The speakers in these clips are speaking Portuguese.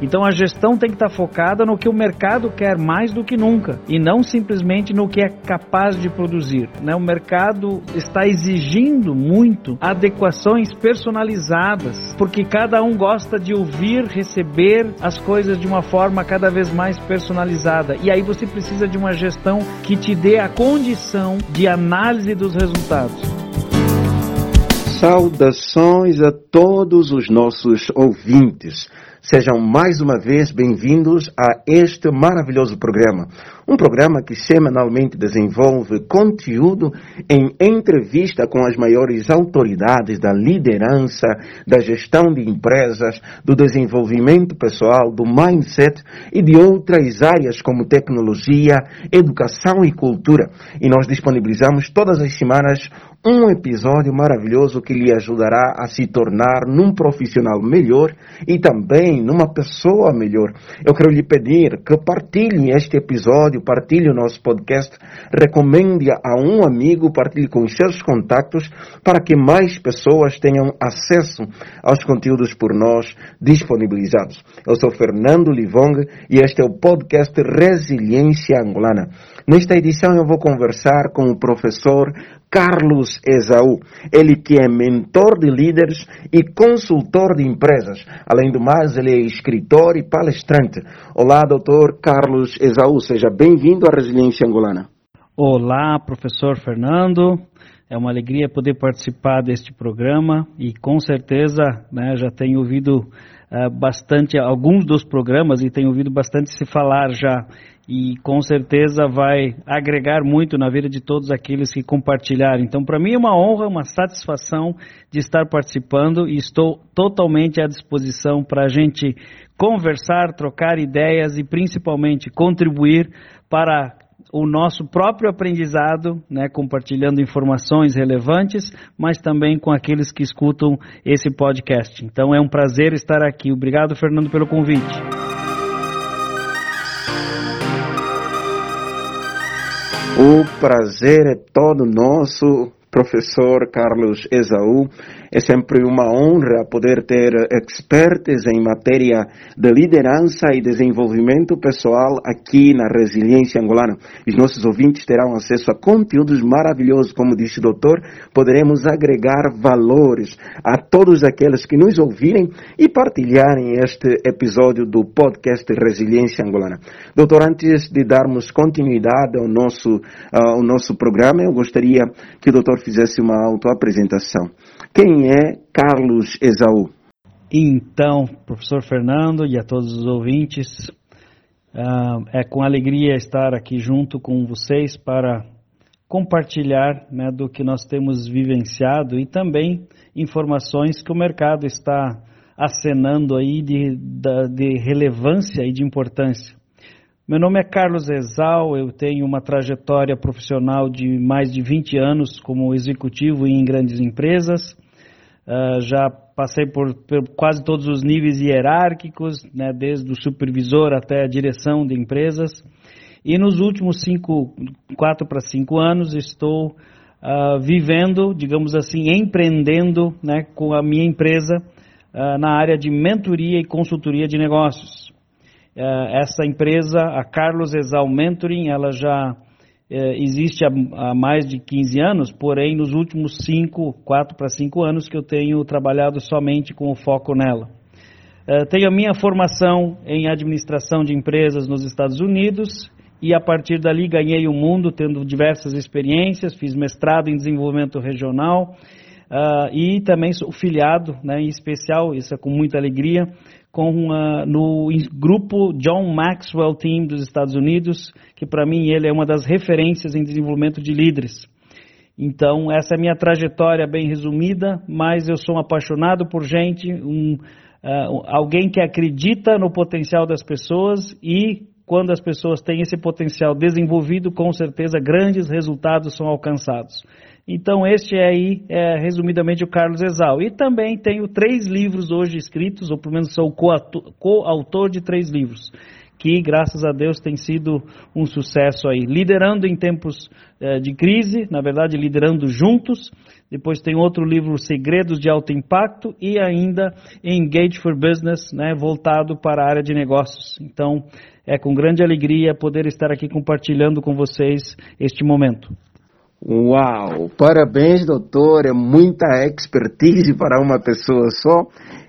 Então a gestão tem que estar focada no que o mercado quer mais do que nunca e não simplesmente no que é capaz de produzir. Né? O mercado está exigindo muito adequações personalizadas, porque cada um gosta de ouvir, receber as coisas de uma forma cada vez mais personalizada. E aí você precisa de uma gestão que te dê a condição de análise dos resultados. Saudações a todos os nossos ouvintes. Sejam mais uma vez bem-vindos a este maravilhoso programa. Um programa que semanalmente desenvolve conteúdo em entrevista com as maiores autoridades da liderança, da gestão de empresas, do desenvolvimento pessoal, do mindset e de outras áreas como tecnologia, educação e cultura. E nós disponibilizamos todas as semanas um episódio maravilhoso que lhe ajudará a se tornar num profissional melhor e também numa pessoa melhor. Eu quero lhe pedir que partilhe este episódio, partilhe o nosso podcast, recomende a um amigo, partilhe com seus contatos para que mais pessoas tenham acesso aos conteúdos por nós disponibilizados. Eu sou Fernando Livong e este é o podcast Resiliência Angolana. Nesta edição eu vou conversar com o professor Carlos Esaú, ele que é mentor de líderes e consultor de empresas. Além do mais, ele é escritor e palestrante. Olá, doutor Carlos Esaú, seja bem-vindo à Resiliência Angolana. Olá, professor Fernando. É uma alegria poder participar deste programa e com certeza né, já tenho ouvido uh, bastante alguns dos programas e tenho ouvido bastante se falar já e com certeza vai agregar muito na vida de todos aqueles que compartilharem. Então, para mim é uma honra, uma satisfação de estar participando e estou totalmente à disposição para a gente conversar, trocar ideias e principalmente contribuir para o nosso próprio aprendizado, né, compartilhando informações relevantes, mas também com aqueles que escutam esse podcast. Então é um prazer estar aqui. Obrigado, Fernando, pelo convite. O prazer é todo nosso, professor Carlos Esaú. É sempre uma honra poder ter expertos em matéria de liderança e desenvolvimento pessoal aqui na Resiliência Angolana. Os nossos ouvintes terão acesso a conteúdos maravilhosos, como disse o doutor, poderemos agregar valores a todos aqueles que nos ouvirem e partilharem este episódio do podcast Resiliência Angolana. Doutor, antes de darmos continuidade ao nosso, ao nosso programa, eu gostaria que o doutor fizesse uma autoapresentação. Quem é Carlos Esaú? Então, professor Fernando e a todos os ouvintes, uh, é com alegria estar aqui junto com vocês para compartilhar né, do que nós temos vivenciado e também informações que o mercado está acenando aí de, de relevância e de importância. Meu nome é Carlos Exal, eu tenho uma trajetória profissional de mais de 20 anos como executivo em grandes empresas. Uh, já passei por, por, quase todos os níveis hierárquicos, né, desde o supervisor até a direção de empresas. E nos últimos cinco, quatro para cinco anos estou uh, vivendo, digamos assim, empreendendo né, com a minha empresa uh, na área de mentoria e consultoria de negócios. essa empresa, a Carlos Exal Mentoring, ela já é, existe há, há, mais de 15 anos, porém nos últimos 5, 4 para 5 anos que eu tenho trabalhado somente com o foco nela. É, tenho a minha formação em administração de empresas nos Estados Unidos e a partir dali ganhei o mundo tendo diversas experiências, fiz mestrado em desenvolvimento regional uh, e também sou filiado, né, em especial, isso é com muita alegria, com uma, no grupo John Maxwell Team dos Estados Unidos, que para mim ele é uma das referências em desenvolvimento de líderes. Então, essa é a minha trajetória bem resumida, mas eu sou um apaixonado por gente, um, uh, alguém que acredita no potencial das pessoas e quando as pessoas têm esse potencial desenvolvido, com certeza grandes resultados são alcançados. Então, este é aí, é, resumidamente, o Carlos Exal. E também tenho três livros hoje escritos, ou pelo menos sou coautor de três livros, que, graças a Deus, tem sido um sucesso aí. Liderando em tempos eh, de crise, na verdade, liderando juntos. Depois tem outro livro, Segredos de Alto Impacto, e ainda Engage for Business, né, voltado para a área de negócios. Então, é com grande alegria poder estar aqui compartilhando com vocês este momento. Uau! Parabéns, doutor. É muita expertise para uma pessoa só.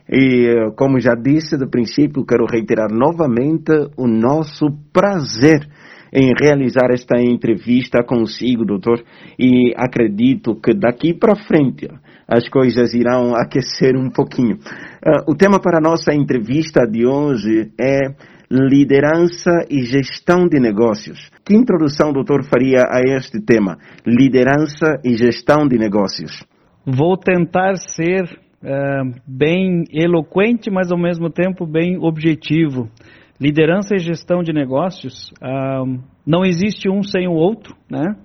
E, como já disse do princípio, quero reiterar novamente o nosso prazer em realizar esta entrevista consigo, doutor. E acredito que daqui para frente as coisas irão aquecer um pouquinho. Uh, o tema para a nossa entrevista de hoje é liderança e gestão de negócios. Que introdução, doutor, faria a este tema? Liderança e gestão de negócios. Vou tentar ser uh, bem eloquente, mas ao mesmo tempo bem objetivo. Liderança e gestão de negócios, uh, não existe um sem o outro, né?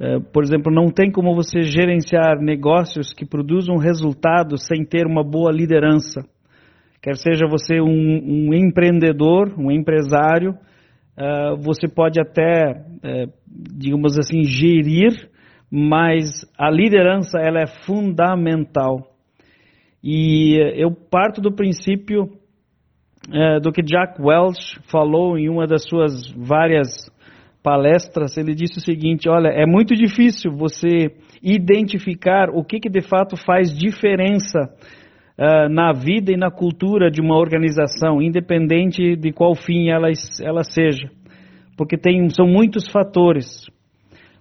Uh, por exemplo, não tem como você gerenciar negócios que produzam resultados sem ter uma boa liderança. Quer seja você um, um empreendedor, um empresário, uh, você pode até, uh, digamos assim, gerir, mas a liderança ela é fundamental. E eu parto do princípio uh, do que Jack Welch falou em uma das suas várias palestras. Ele disse o seguinte: olha, é muito difícil você identificar o que, que de fato faz diferença uh, na vida e na cultura de uma organização, independente de qual fim ela, ela seja. Porque tem, são muitos fatores.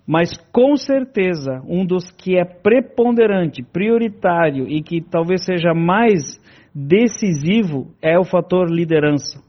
Mas com certeza, um dos que é preponderante, prioritário e que talvez seja mais decisivo é o fator liderança.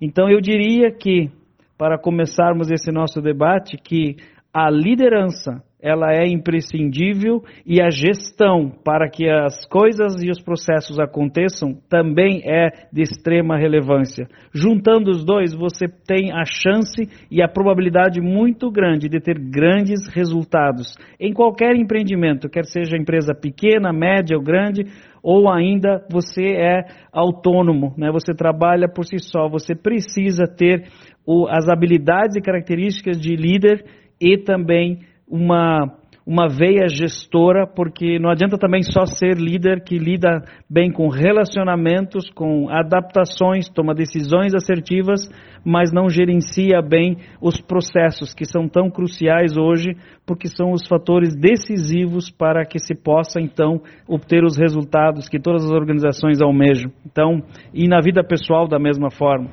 Então eu diria que, para começarmos esse nosso debate, que a liderança ela é imprescindível e a gestão para que as coisas e os processos aconteçam também é de extrema relevância. Juntando os dois, você tem a chance e a probabilidade muito grande de ter grandes resultados em qualquer empreendimento, quer seja empresa pequena, média ou grande, ou ainda você é autônomo, né? você trabalha por si só, você precisa ter o, as habilidades e características de líder e também uma, uma veia gestora, porque não adianta também só ser líder que lida bem com relacionamentos, com adaptações, toma decisões assertivas, mas não gerencia bem os processos que são tão cruciais hoje, porque são os fatores decisivos para que se possa então obter os resultados que todas as organizações almejam. Então, e na vida pessoal da mesma forma.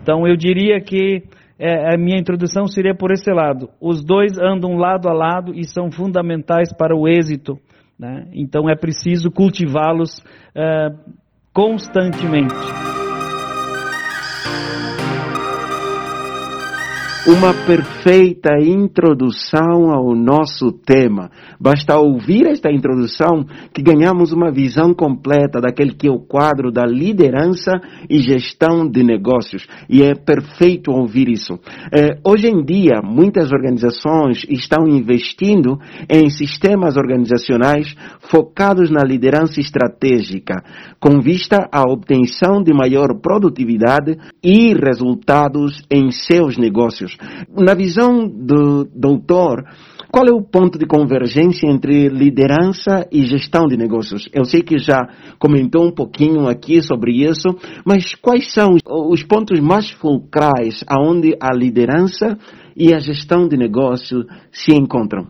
Então, eu diria que é, a minha introdução seria por esse lado. Os dois andam lado a lado e são fundamentais para o êxito. Né? Então é preciso cultivá-los é, constantemente. Uma perfeita introdução ao nosso tema. Basta ouvir esta introdução que ganhamos uma visão completa daquele que é o quadro da liderança e gestão de negócios. E é perfeito ouvir isso. É, hoje em dia, muitas organizações estão investindo em sistemas organizacionais focados na liderança estratégica, com vista à obtenção de maior produtividade e resultados em seus negócios. Na visão do doutor, qual é o ponto de convergência entre liderança e gestão de negócios? Eu sei que já comentou um pouquinho aqui sobre isso, mas quais são os pontos mais fulcrais aonde a liderança e a gestão de negócio se encontram?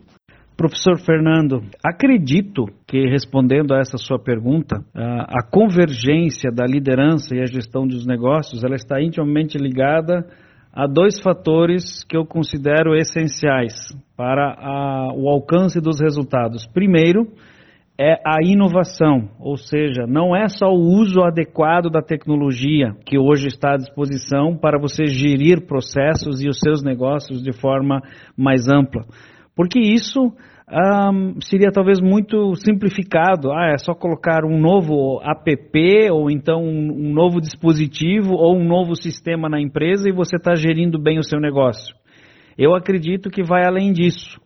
Professor Fernando, acredito que respondendo a essa sua pergunta, a convergência da liderança e a gestão dos negócios, ela está intimamente ligada há dois fatores que eu considero essenciais para a, o alcance dos resultados. Primeiro, é a inovação, ou seja, não é só o uso adequado da tecnologia que hoje está à disposição para você gerir processos e os seus negócios de forma mais ampla, porque isso um, seria talvez muito simplificado. Ah, é só colocar um novo app ou então um, um novo dispositivo ou um novo sistema na empresa e você está gerindo bem o seu negócio. Eu acredito que vai além disso.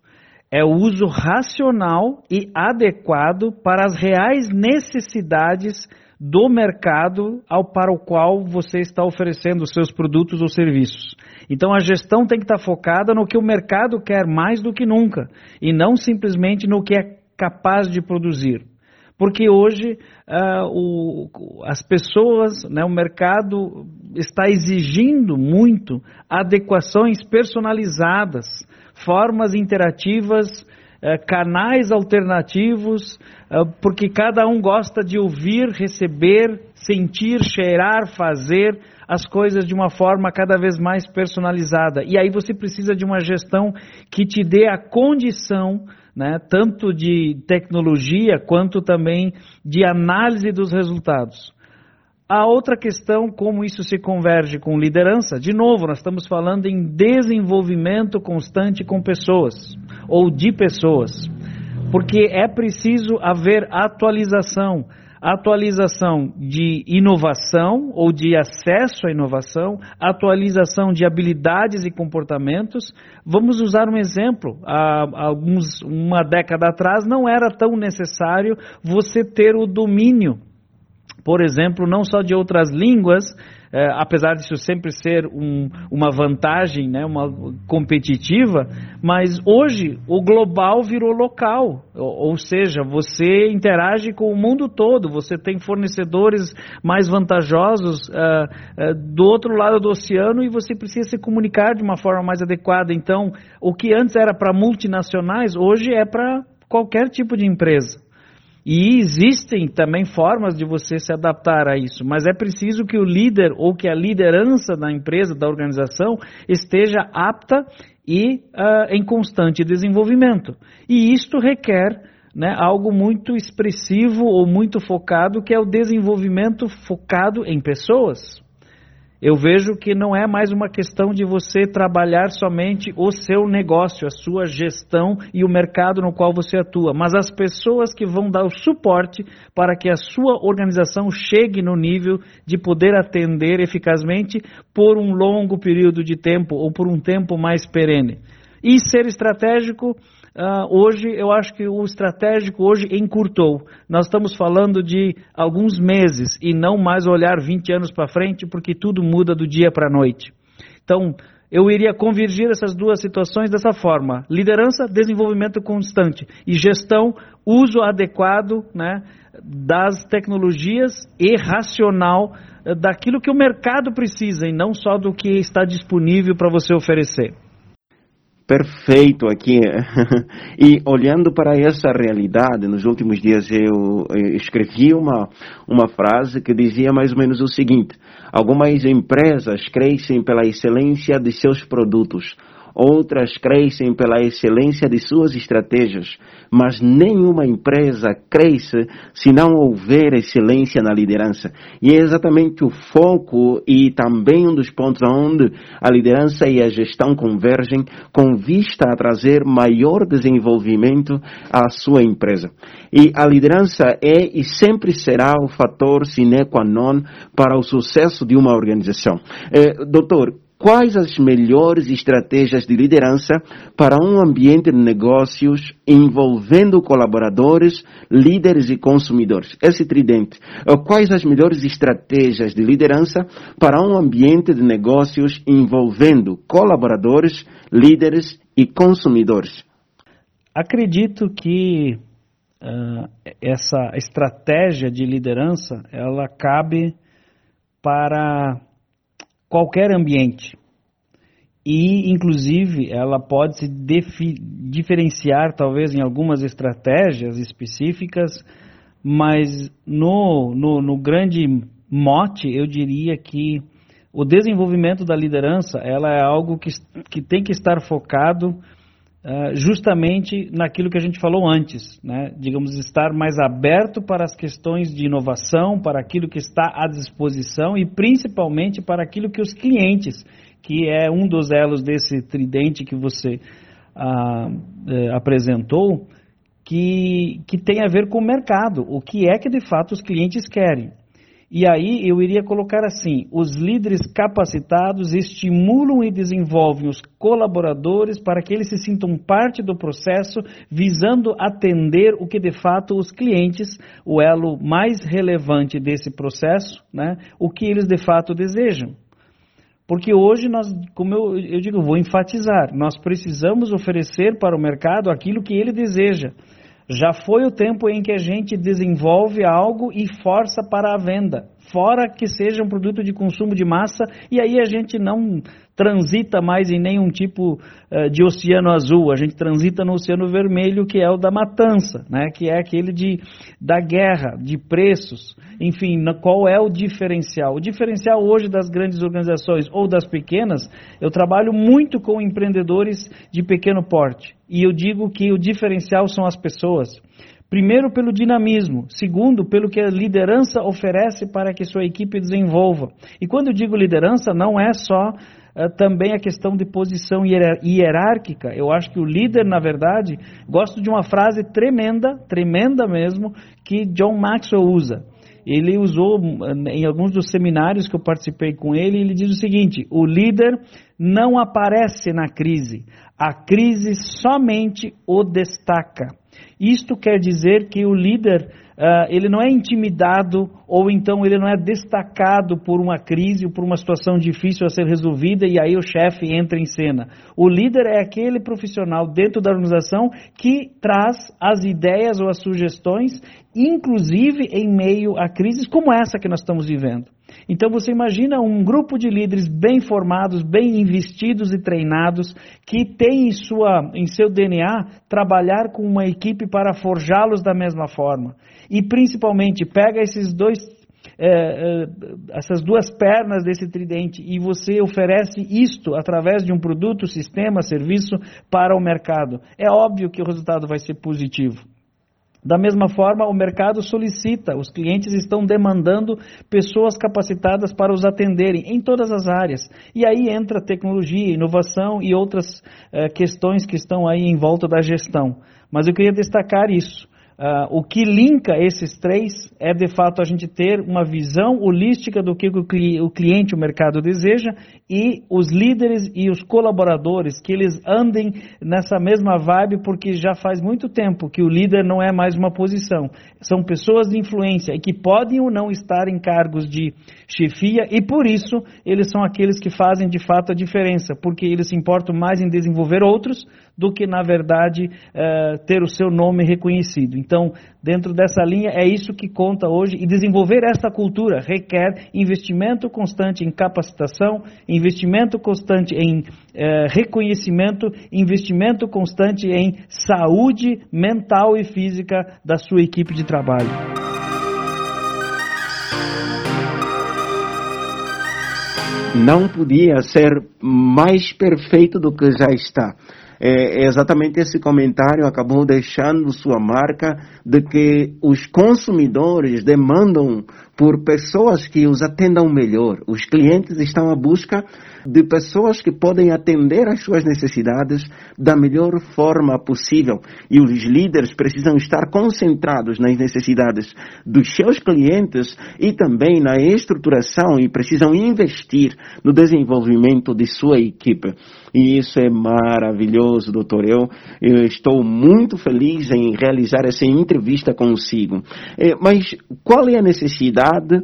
É o uso racional e adequado para as reais necessidades do mercado ao para o qual você está oferecendo os seus produtos ou serviços. Então a gestão tem que estar focada no que o mercado quer mais do que nunca e não simplesmente no que é capaz de produzir. Porque hoje uh, o, as pessoas, né, o mercado está exigindo muito adequações personalizadas, formas interativas, canais alternativos, uh, porque cada um gosta de ouvir, receber, sentir, cheirar, fazer as coisas de uma forma cada vez mais personalizada. E aí você precisa de uma gestão que te dê a condição né, tanto de tecnologia quanto também de análise dos resultados. A outra questão, como isso se converge com liderança, de novo, nós estamos falando em desenvolvimento constante com pessoas, ou de pessoas, porque é preciso haver atualização, atualização de inovação ou de acesso à inovação, atualização de habilidades e comportamentos. Vamos usar um exemplo. Há alguns, uma década atrás não era tão necessário você ter o domínio, por exemplo, não só de outras línguas, é, apesar disso sempre ser um, uma vantagem, né, uma competitiva, mas hoje o global virou local, ou, ou, seja, você interage com o mundo todo, você tem fornecedores mais vantajosos uh, uh, do outro lado do oceano e você precisa se comunicar de uma forma mais adequada. Então, o que antes era para multinacionais, hoje é para qualquer tipo de empresa. E existem também formas de você se adaptar a isso, mas é preciso que o líder ou que a liderança da empresa, da organização, esteja apta e uh, em constante desenvolvimento. E isto requer né, algo muito expressivo ou muito focado, que é o desenvolvimento focado em pessoas. Eu vejo que não é mais uma questão de você trabalhar somente o seu negócio, a sua gestão e o mercado no qual você atua, mas as pessoas que vão dar o suporte para que a sua organização chegue no nível de poder atender eficazmente por um longo período de tempo ou por um tempo mais perene. E ser estratégico Uh, hoje, eu acho que o estratégico hoje encurtou. Nós estamos falando de alguns meses e não mais olhar 20 anos para frente, porque tudo muda do dia para a noite. Então, eu iria convergir essas duas situações dessa forma: liderança, desenvolvimento constante e gestão, uso adequado né, das tecnologias e racional eh, daquilo que o mercado precisa e não só do que está disponível para você oferecer perfeito aqui. e olhando para essa realidade, nos últimos dias eu escrevi uma, uma frase que dizia mais ou menos o seguinte: algumas empresas crescem pela excelência de seus produtos, outras crescem pela excelência de suas estratégias, mas nenhuma empresa cresce se não houver excelência na liderança. E é exatamente o foco e também um dos pontos onde a liderança e a gestão convergem com vista a trazer maior desenvolvimento à sua empresa. E a liderança é e sempre será o fator sine qua non para o sucesso de uma organização. Eh, doutor, Quais as melhores estratégias de liderança para um ambiente de negócios envolvendo colaboradores, líderes e consumidores? Esse tridente. Quais as melhores estratégias de liderança para um ambiente de negócios envolvendo colaboradores, líderes e consumidores? Acredito que uh, essa estratégia de liderança ela cabe para qualquer ambiente. E, inclusive, ela pode se diferenciar, talvez, em algumas estratégias específicas, mas no, no, no grande mote, eu diria que o desenvolvimento da liderança ela é algo que, que tem que estar focado uh, justamente naquilo que a gente falou antes, né? digamos, estar mais aberto para as questões de inovação, para aquilo que está à disposição e principalmente para aquilo que os clientes, que é um dos elos desse tridente que você uh, uh, apresentou, que, que tem a ver com o mercado, o que é que de fato os clientes querem. E aí eu iria colocar assim: os líderes capacitados estimulam e desenvolvem os colaboradores para que eles se sintam parte do processo, visando atender o que de fato os clientes, o elo mais relevante desse processo, né, o que eles de fato desejam. Porque hoje nós, como eu, eu digo, vou enfatizar, nós precisamos oferecer para o mercado aquilo que ele deseja. Já foi o tempo em que a gente desenvolve algo e força para a venda, fora que seja um produto de consumo de massa, e aí a gente não transita mais em nenhum tipo uh, de oceano azul, a gente transita no oceano vermelho, que é o da matança, né? que é aquele de, da guerra, de preços. Enfim, qual é o diferencial? O diferencial hoje das grandes organizações ou das pequenas, eu trabalho muito com empreendedores de pequeno porte. E eu digo que o diferencial são as pessoas. Primeiro, pelo dinamismo. Segundo, pelo que a liderança oferece para que sua equipe desenvolva. E quando eu digo liderança, não é só também a questão de posição hierárquica. Eu acho que o líder, na verdade, gosto de uma frase tremenda, tremenda mesmo, que John Maxwell usa. Ele usou em alguns dos seminários que eu participei com ele, ele diz o seguinte: o líder não aparece na crise, a crise somente o destaca. Isto quer dizer que o líder uh, ele não é intimidado ou então ele não é destacado por uma crise ou por uma situação difícil a ser resolvida e aí o chefe entra em cena. O líder é aquele profissional dentro da organização que traz as ideias ou as sugestões, inclusive em meio a crises como essa que nós estamos vivendo. Então você imagina um grupo de líderes bem formados, bem investidos e treinados, que tem em, sua, em seu DNA trabalhar com uma equipe para forjá-los da mesma forma. E principalmente pega esses dois é, é, essas duas pernas desse tridente e você oferece isto através de um produto, sistema, serviço para o mercado. É óbvio que o resultado vai ser positivo. Da mesma forma, o mercado solicita, os clientes estão demandando pessoas capacitadas para os atenderem em todas as áreas. E aí entra tecnologia, inovação e outras eh, questões que estão aí em volta da gestão. Mas eu queria destacar isso. Uh, o que linka esses três é de fato a gente ter uma visão holística do que o, o cliente, o mercado deseja e os líderes e os colaboradores que eles andem nessa mesma vibe, porque já faz muito tempo que o líder não é mais uma posição, são pessoas de influência e que podem ou não estar em cargos de chefia e por isso eles são aqueles que fazem de fato a diferença, porque eles se importam mais em desenvolver outros do que, na verdade, uh, ter o seu nome reconhecido. Então, dentro dessa linha, é isso que conta hoje e desenvolver essa cultura requer investimento constante em capacitação, investimento constante em uh, reconhecimento, investimento constante em saúde mental e física da sua equipe de trabalho. Não podia ser mais perfeito do que já está é, é exatamente esse comentário acabou deixando sua marca de que os consumidores demandam por pessoas que os atendam melhor. Os clientes estão à busca de pessoas que podem atender às suas necessidades da melhor forma possível. E os líderes precisam estar concentrados nas necessidades dos seus clientes e também na estruturação e precisam investir no desenvolvimento de sua equipe. E isso é maravilhoso, doutor. Eu, eu estou muito feliz em realizar essa entrevista consigo. É, mas qual é a necessidade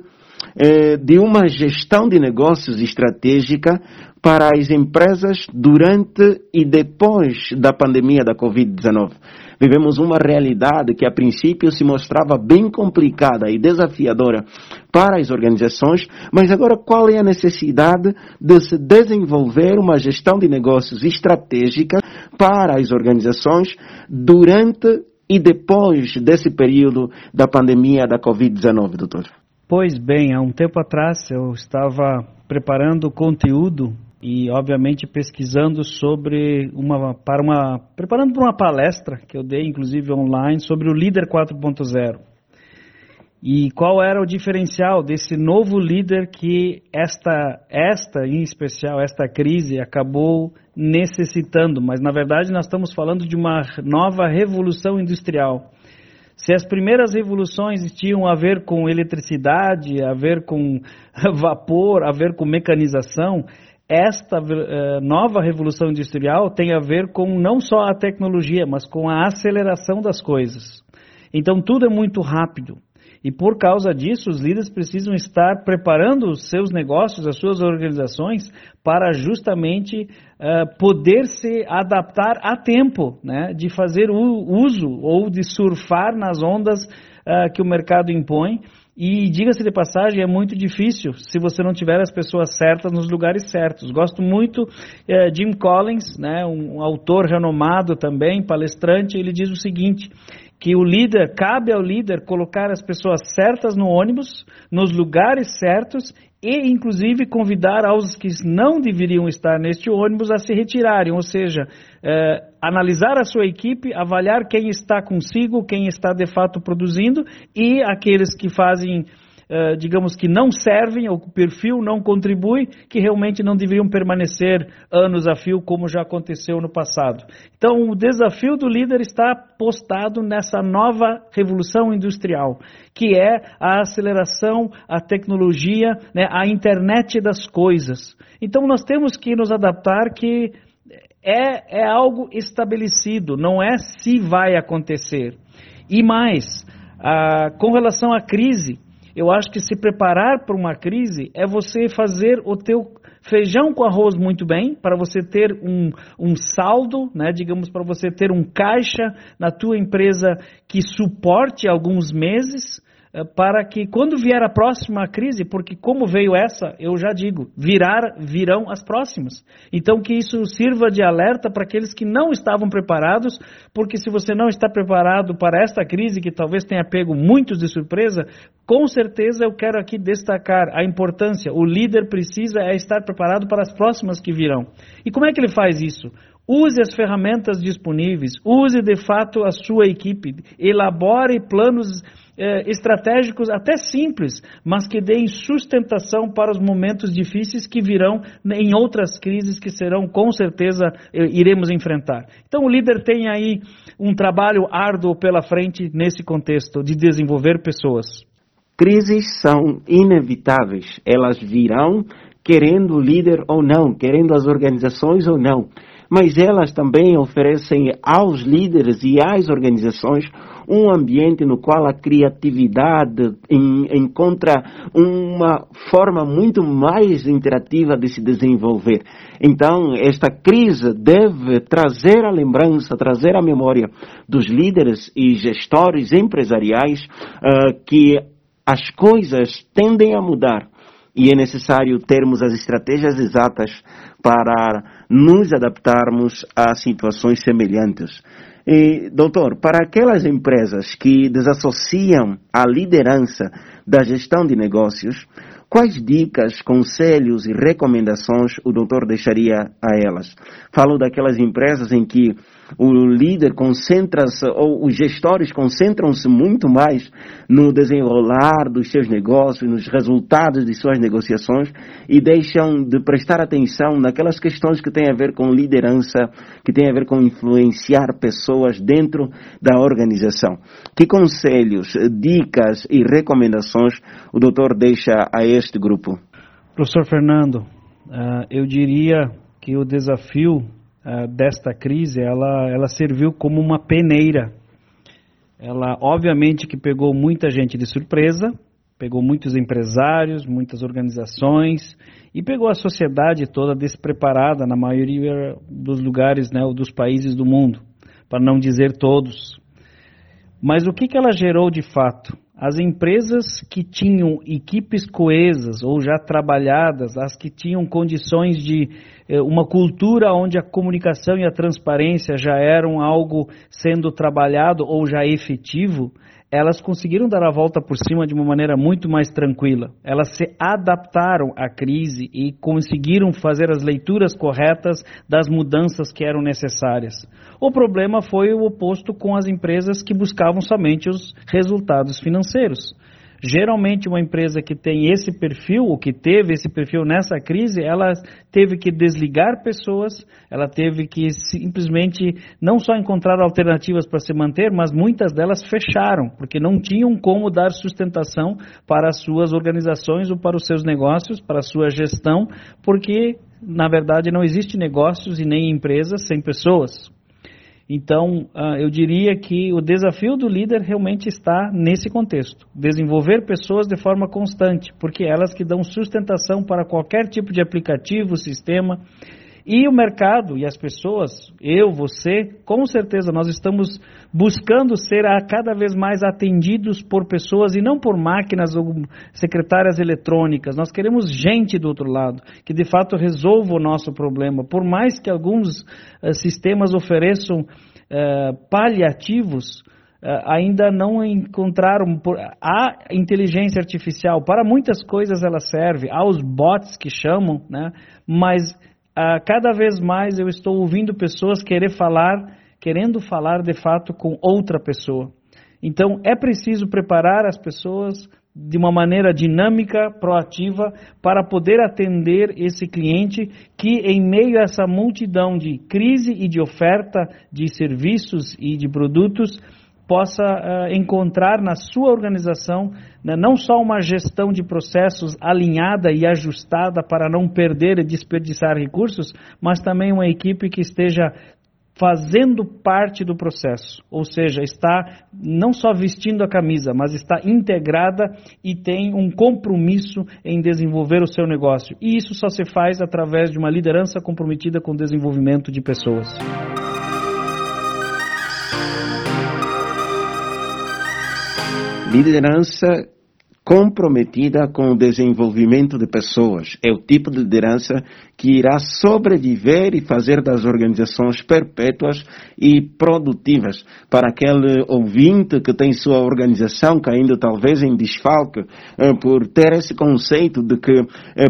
é, de uma gestão de negócios estratégica para as empresas durante e depois da pandemia da Covid-19. Vivemos uma realidade que a princípio se mostrava bem complicada e desafiadora para as organizações, mas agora qual é a necessidade de se desenvolver uma gestão de negócios estratégica para as organizações durante e depois desse período da pandemia da Covid-19, doutor? Pois bem, há um tempo atrás eu estava preparando conteúdo e obviamente pesquisando sobre uma para uma preparando para uma palestra que eu dei inclusive online sobre o líder 4.0. E qual era o diferencial desse novo líder que esta esta em especial esta crise acabou necessitando, mas na verdade nós estamos falando de uma nova revolução industrial Se as primeiras revoluções tinham a ver com eletricidade, a ver com vapor, a ver com mecanização, esta uh, nova revolução industrial tem a ver com não só a tecnologia, mas com a aceleração das coisas. Então tudo é muito rápido. E por causa disso, os líderes precisam estar preparando os seus negócios, as suas organizações, para justamente uh, poder se adaptar a tempo, né, de fazer uso ou de surfar nas ondas uh, que o mercado impõe. E diga-se de passagem, é muito difícil se você não tiver as pessoas certas nos lugares certos. Gosto muito de uh, Jim Collins, né, um autor renomado também, palestrante, ele diz o seguinte: que o líder, cabe ao líder colocar as pessoas certas no ônibus, nos lugares certos e, inclusive, convidar aos que não deveriam estar neste ônibus a se retirarem, ou seja, eh, analisar a sua equipe, avaliar quem está consigo, quem está de fato produzindo e aqueles que fazem eh, digamos que não servem, o perfil não contribui, que realmente não deveriam permanecer anos a fio, como já aconteceu no passado. Então, o desafio do líder está postado nessa nova revolução industrial, que é a aceleração, a tecnologia, né, a internet das coisas. Então, nós temos que nos adaptar que é, é algo estabelecido, não é se vai acontecer. E mais, ah, com relação à crise, eu acho que se preparar para uma crise é você fazer o teu feijão com arroz muito bem, para você ter um, um saldo, né, digamos, para você ter um caixa na tua empresa que suporte alguns meses, para que quando vier a próxima crise, porque como veio essa, eu já digo, virar, virão as próximas. Então que isso sirva de alerta para aqueles que não estavam preparados, porque se você não está preparado para esta crise, que talvez tenha pego muitos de surpresa, com certeza eu quero aqui destacar a importância. O líder precisa é estar preparado para as próximas que virão. E como é que ele faz isso? Use as ferramentas disponíveis, use de fato a sua equipe, elabore planos é, estratégicos até simples, mas que deem sustentação para os momentos difíceis que virão em outras crises que serão com certeza é, iremos enfrentar. Então o líder tem aí um trabalho árduo pela frente nesse contexto de desenvolver pessoas. Crises são inevitáveis, elas virão querendo o líder ou não, querendo as organizações ou não mas elas também oferecem aos líderes e às organizações um ambiente no qual a criatividade encontra uma forma muito mais interativa de se desenvolver. Então, esta crise deve trazer a lembrança, trazer a memória dos líderes e gestores empresariais uh, que as coisas tendem a mudar e é necessário termos as estratégias exatas para nos adaptarmos a situações semelhantes. E, doutor, para aquelas empresas que desassociam a liderança da gestão de negócios, quais dicas, conselhos e recomendações o doutor deixaria a elas? Falo daquelas empresas em que o líder concentra-se, ou os gestores concentram-se muito mais no desenrolar dos seus negócios, nos resultados de suas negociações e deixam de prestar atenção naquelas questões que têm a ver com liderança, que têm a ver com influenciar pessoas dentro da organização. Que conselhos, dicas e recomendações o doutor deixa a este grupo? Professor Fernando, uh, eu diria que o desafio uh, desta crise, ela, ela serviu como uma peneira. Ela, obviamente, que pegou muita gente de surpresa, pegou muitos empresários, muitas organizações e pegou a sociedade toda despreparada na maioria dos lugares, né, dos países do mundo, para não dizer todos. Mas o que, que ela gerou de fato? As empresas que tinham equipes coesas ou já trabalhadas, as que tinham condições de uma cultura onde a comunicação e a transparência já eram algo sendo trabalhado ou já efetivo, elas conseguiram dar a volta por cima de uma maneira muito mais tranquila. Elas se adaptaram à crise e conseguiram fazer as leituras corretas das mudanças que eram necessárias. O problema foi o oposto com as empresas que buscavam somente os resultados financeiros. Geralmente, uma empresa que tem esse perfil, ou que teve esse perfil nessa crise, ela teve que desligar pessoas, ela teve que simplesmente não só encontrar alternativas para se manter, mas muitas delas fecharam, porque não tinham como dar sustentação para as suas organizações ou para os seus negócios, para a sua gestão, porque na verdade não existe negócios e nem empresas sem pessoas. Então, uh, eu diria que o desafio do líder realmente está nesse contexto: desenvolver pessoas de forma constante, porque elas que dão sustentação para qualquer tipo de aplicativo, sistema. E o mercado e as pessoas, eu, você, com certeza nós estamos buscando ser cada vez mais atendidos por pessoas e não por máquinas ou secretárias eletrônicas. Nós queremos gente do outro lado, que de fato resolva o nosso problema. Por mais que alguns uh, sistemas ofereçam uh, paliativos, uh, ainda não encontraram. Por, a inteligência artificial, para muitas coisas ela serve, há os bots que chamam, né? mas ah, cada vez mais eu estou ouvindo pessoas querer falar, querendo falar de fato com outra pessoa. Então é preciso preparar as pessoas de uma maneira dinâmica, proativa, para poder atender esse cliente que, em meio a essa multidão de crise e de oferta de serviços e de produtos, possa uh, encontrar na sua organização né, não só uma gestão de processos alinhada e ajustada para não perder e desperdiçar recursos, mas também uma equipe que esteja fazendo parte do processo, ou seja, está não só vestindo a camisa, mas está integrada e tem um compromisso em desenvolver o seu negócio. E isso só se faz através de uma liderança comprometida com o desenvolvimento de pessoas. Liderança comprometida com o desenvolvimento de pessoas. É o tipo de liderança que irá sobreviver e fazer das organizações perpétuas e produtivas. Para aquele ouvinte que tem sua organização caindo talvez em desfalque eh, por ter esse conceito de que eh,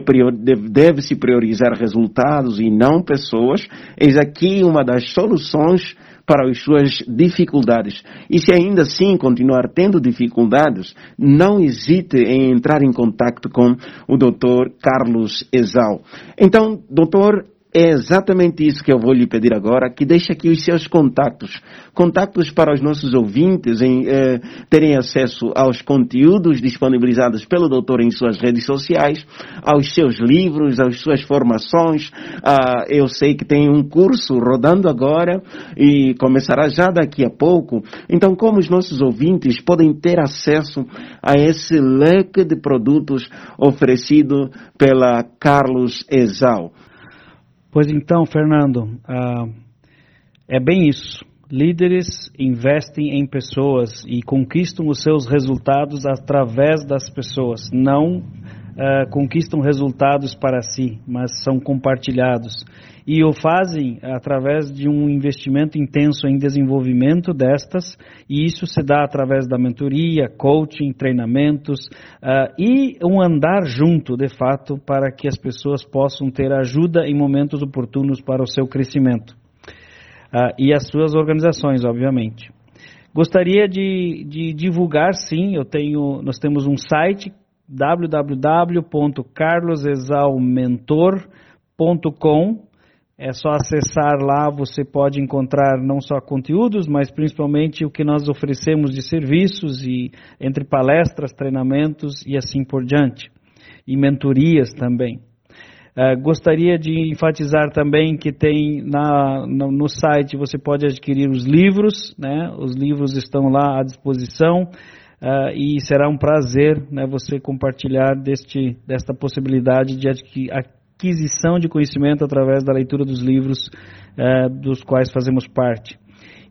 deve-se priorizar resultados e não pessoas, eis aqui uma das soluções para as suas dificuldades. E se ainda assim continuar tendo dificuldades, não hesite em entrar em contato com o Dr. Carlos Exal. Então, doutor, é exatamente isso que eu vou lhe pedir agora, que deixe aqui os seus contatos. Contatos para os nossos ouvintes em eh, terem acesso aos conteúdos disponibilizados pelo doutor em suas redes sociais, aos seus livros, às suas formações. Ah, eu sei que tem um curso rodando agora e começará já daqui a pouco. Então, como os nossos ouvintes podem ter acesso a esse leque de produtos oferecido pela Carlos Exal? Pois então, Fernando, uh, é bem isso. Líderes investem em pessoas e conquistam os seus resultados através das pessoas. Não uh, conquistam resultados para si, mas são compartilhados e o fazem através de um investimento intenso em desenvolvimento destas, e isso se dá através da mentoria, coaching, treinamentos uh, e um andar junto, de fato, para que as pessoas possam ter ajuda em momentos oportunos para o seu crescimento. Uh, e as suas organizações, obviamente. Gostaria de, de divulgar, sim, eu tenho, nós temos um site www.carlosexalmentor.com é só acessar lá, você pode encontrar não só conteúdos, mas principalmente o que nós oferecemos de serviços e entre palestras, treinamentos e assim por diante, e mentorias também. Uh, gostaria de enfatizar também que tem na, no, no, site você pode adquirir os livros, né? Os livros estão lá à disposição uh, e será um prazer, né? Você compartilhar deste, desta possibilidade de aquisição de conhecimento através da leitura dos livros eh, dos quais fazemos parte.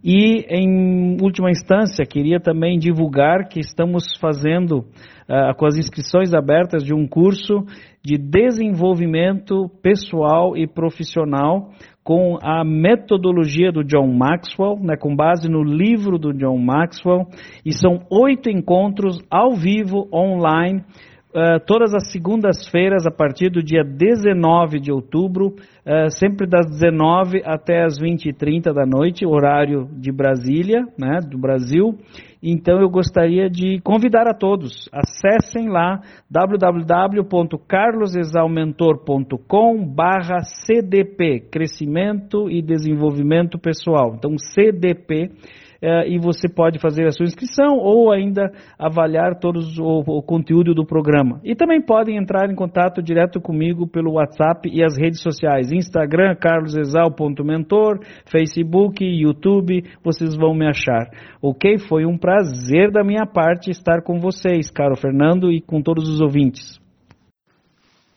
E, em última instância, queria também divulgar que estamos fazendo, uh, com as inscrições abertas, de um curso de desenvolvimento pessoal e profissional com a metodologia do John Maxwell, né, com base no livro do John Maxwell, e são oito encontros ao vivo, online, uh, todas as segundas-feiras, a partir do dia 19 de outubro, uh, sempre das 19 até as 20 e 30 da noite, horário de Brasília, né, do Brasil. Então eu gostaria de convidar a todos, acessem lá www.carlosexalmentor.com barra CDP, Crescimento e Desenvolvimento Pessoal. Então CDP e você pode fazer a sua inscrição ou ainda avaliar todo o, o, conteúdo do programa. E também podem entrar em contato direto comigo pelo WhatsApp e as redes sociais, Instagram, carlosexal.mentor, Facebook, YouTube, vocês vão me achar. Ok? Foi um prazer da minha parte estar com vocês, caro Fernando, e com todos os ouvintes.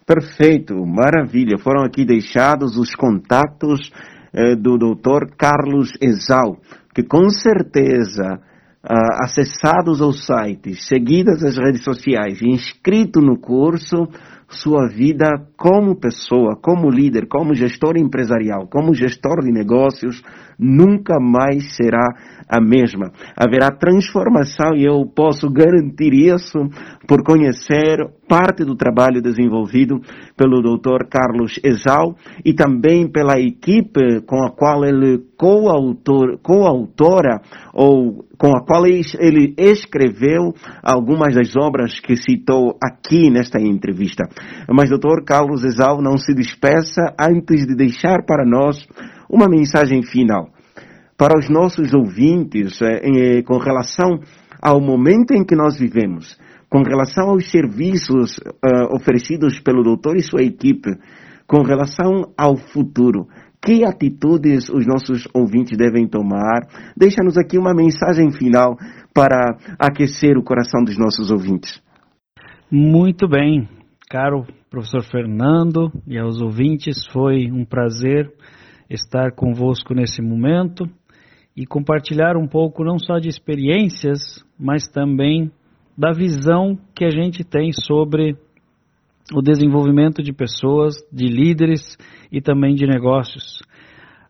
Perfeito, maravilha. Foram aqui deixados os contatos eh, do Dr. Carlos Exal que com certeza uh, acessados aos sites, seguidas as redes sociais e inscrito no curso, sua vida como pessoa, como líder, como gestor empresarial, como gestor de negócios, nunca mais será a mesma. Haverá transformação e eu posso garantir isso por conhecer parte do trabalho desenvolvido pelo Dr. Carlos Exal e também pela equipe com a qual ele coautor, coautora ou com a qual ele escreveu algumas das obras que citou aqui nesta entrevista. Mas Dr. Carlos Exal não se despeça antes de deixar para nós uma mensagem final para os nossos ouvintes é, é, com relação ao momento em que nós vivemos, com relação aos serviços uh, oferecidos pelo doutor e sua equipe, com relação ao futuro. Que atitudes os nossos ouvintes devem tomar? Deixa-nos aqui uma mensagem final para aquecer o coração dos nossos ouvintes. Muito bem, caro professor Fernando e aos ouvintes, foi um prazer estar convosco nesse momento e compartilhar um pouco não só de experiências, mas também da visão que a gente tem sobre o desenvolvimento de pessoas, de líderes e também de negócios.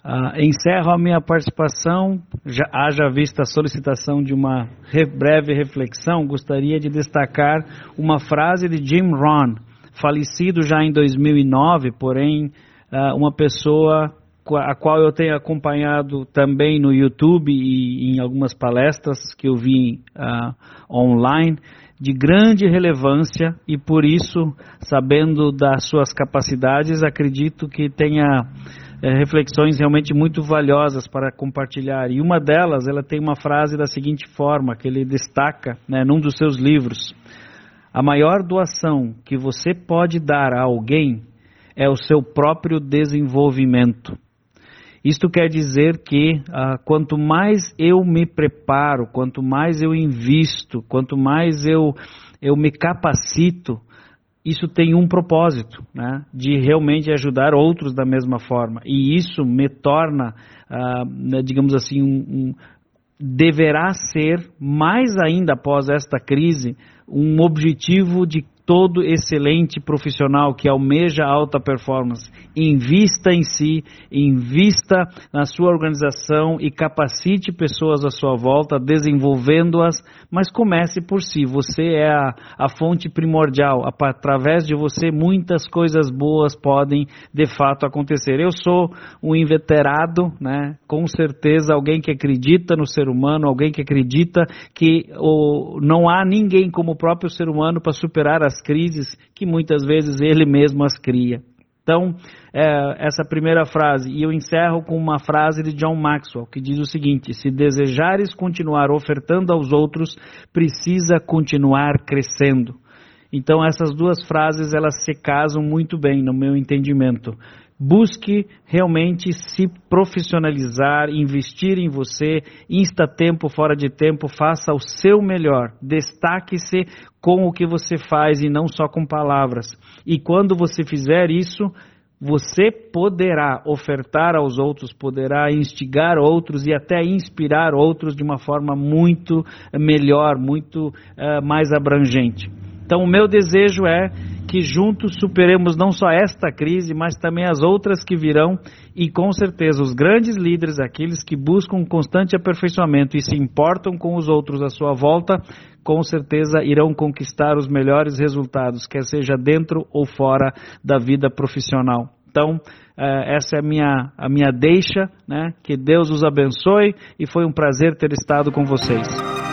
Uh, encerro a minha participação, já, haja vista a solicitação de uma re, breve reflexão, gostaria de destacar uma frase de Jim Rohn, falecido já em 2009, porém uh, uma pessoa a qual eu tenho acompanhado também no YouTube e em algumas palestras que eu vi uh, online, de grande relevância e por isso, sabendo das suas capacidades, acredito que tenha é, reflexões realmente muito valiosas para compartilhar. E uma delas, ela tem uma frase da seguinte forma, que ele destaca né, num dos seus livros: A maior doação que você pode dar a alguém é o seu próprio desenvolvimento. Isto quer dizer que ah, quanto mais eu me preparo, quanto mais eu invisto, quanto mais eu, eu me capacito, isso tem um propósito, né, de realmente ajudar outros da mesma forma. E isso me torna, ah, né, digamos assim, um, um, deverá ser, mais ainda após esta crise, um objetivo de todo excelente profissional que almeja alta performance invista em si, invista na sua organização e capacite pessoas à sua volta, desenvolvendo-as, mas comece por si. Você é a, a fonte primordial. Através de você, muitas coisas boas podem de fato acontecer. Eu sou um inveterado, né? com certeza, alguém que acredita no ser humano, alguém que acredita que não há ninguém como o próprio ser humano para superar as crises que muitas vezes ele mesmo as cria. Então, é, essa primeira frase, e eu encerro com uma frase de John Maxwell, que diz o seguinte: Se desejares continuar ofertando aos outros, precisa continuar crescendo. Então, essas duas frases elas se casam muito bem, no meu entendimento. Busque realmente se profissionalizar, investir em você, insta tempo, fora de tempo, faça o seu melhor. Destaque-se com o que você faz e não só com palavras. E quando você fizer isso, você poderá ofertar aos outros, poderá instigar outros e até inspirar outros de uma forma muito melhor, muito uh, mais abrangente. Então, o meu desejo é que juntos superemos não só esta crise, mas também as outras que virão e com certeza os grandes líderes, aqueles que buscam constante aperfeiçoamento e se importam com os outros à sua volta, com certeza irão conquistar os melhores resultados, quer seja dentro ou fora da vida profissional. Então, eh, essa é a minha, a minha deixa, né? Que Deus os abençoe e foi um prazer ter estado com vocês.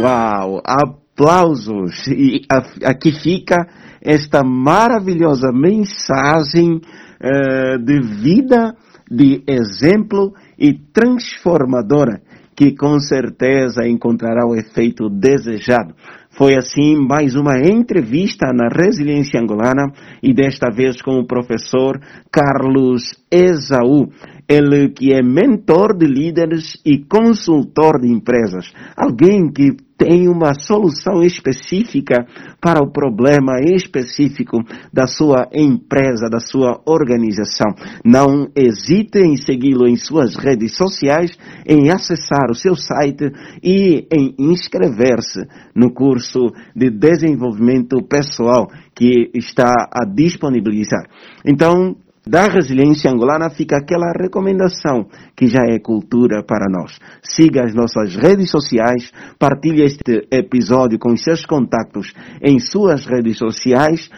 Uau! Aplausos! E aqui fica esta maravilhosa mensagem uh, de vida, de exemplo e transformadora que com certeza encontrará o efeito desejado. Foi assim mais uma entrevista na Resiliência Angolana e desta vez com o professor Carlos Esaú, ele que é mentor de líderes e consultor de empresas. Alguém que tem uma solução específica para o problema específico da sua empresa, da sua organização. Não hesite em segui-lo em suas redes sociais, em acessar o seu site e em inscrever-se no curso de desenvolvimento pessoal que está a disponibilizar. Então, da resiliência angolana fica aquela recomendação que já é cultura para nós. Siga as nossas redes sociais, partilhe este episódio com seus contatos em suas redes sociais.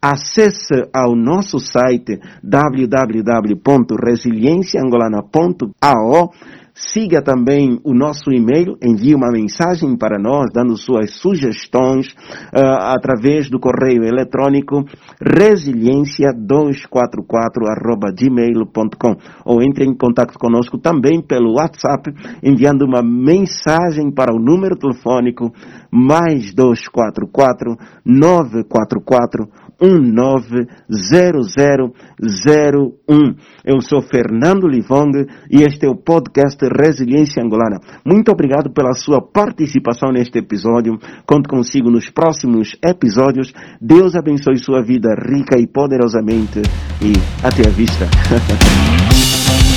Acesse ao nosso site www.resilienciaangolana.ao Siga também o nosso e-mail, envie uma mensagem para nós, dando suas sugestões uh, através do correio eletrônico resiliência244@gmail.com ou entre em contato conosco também pelo WhatsApp, enviando uma mensagem para o número telefônico mais 244 944 190001. Eu sou Fernando Livong e este é o podcast Resiliência Angolana. Muito obrigado pela sua participação neste episódio. Conto consigo nos próximos episódios. Deus abençoe sua vida rica e poderosamente e até a vista.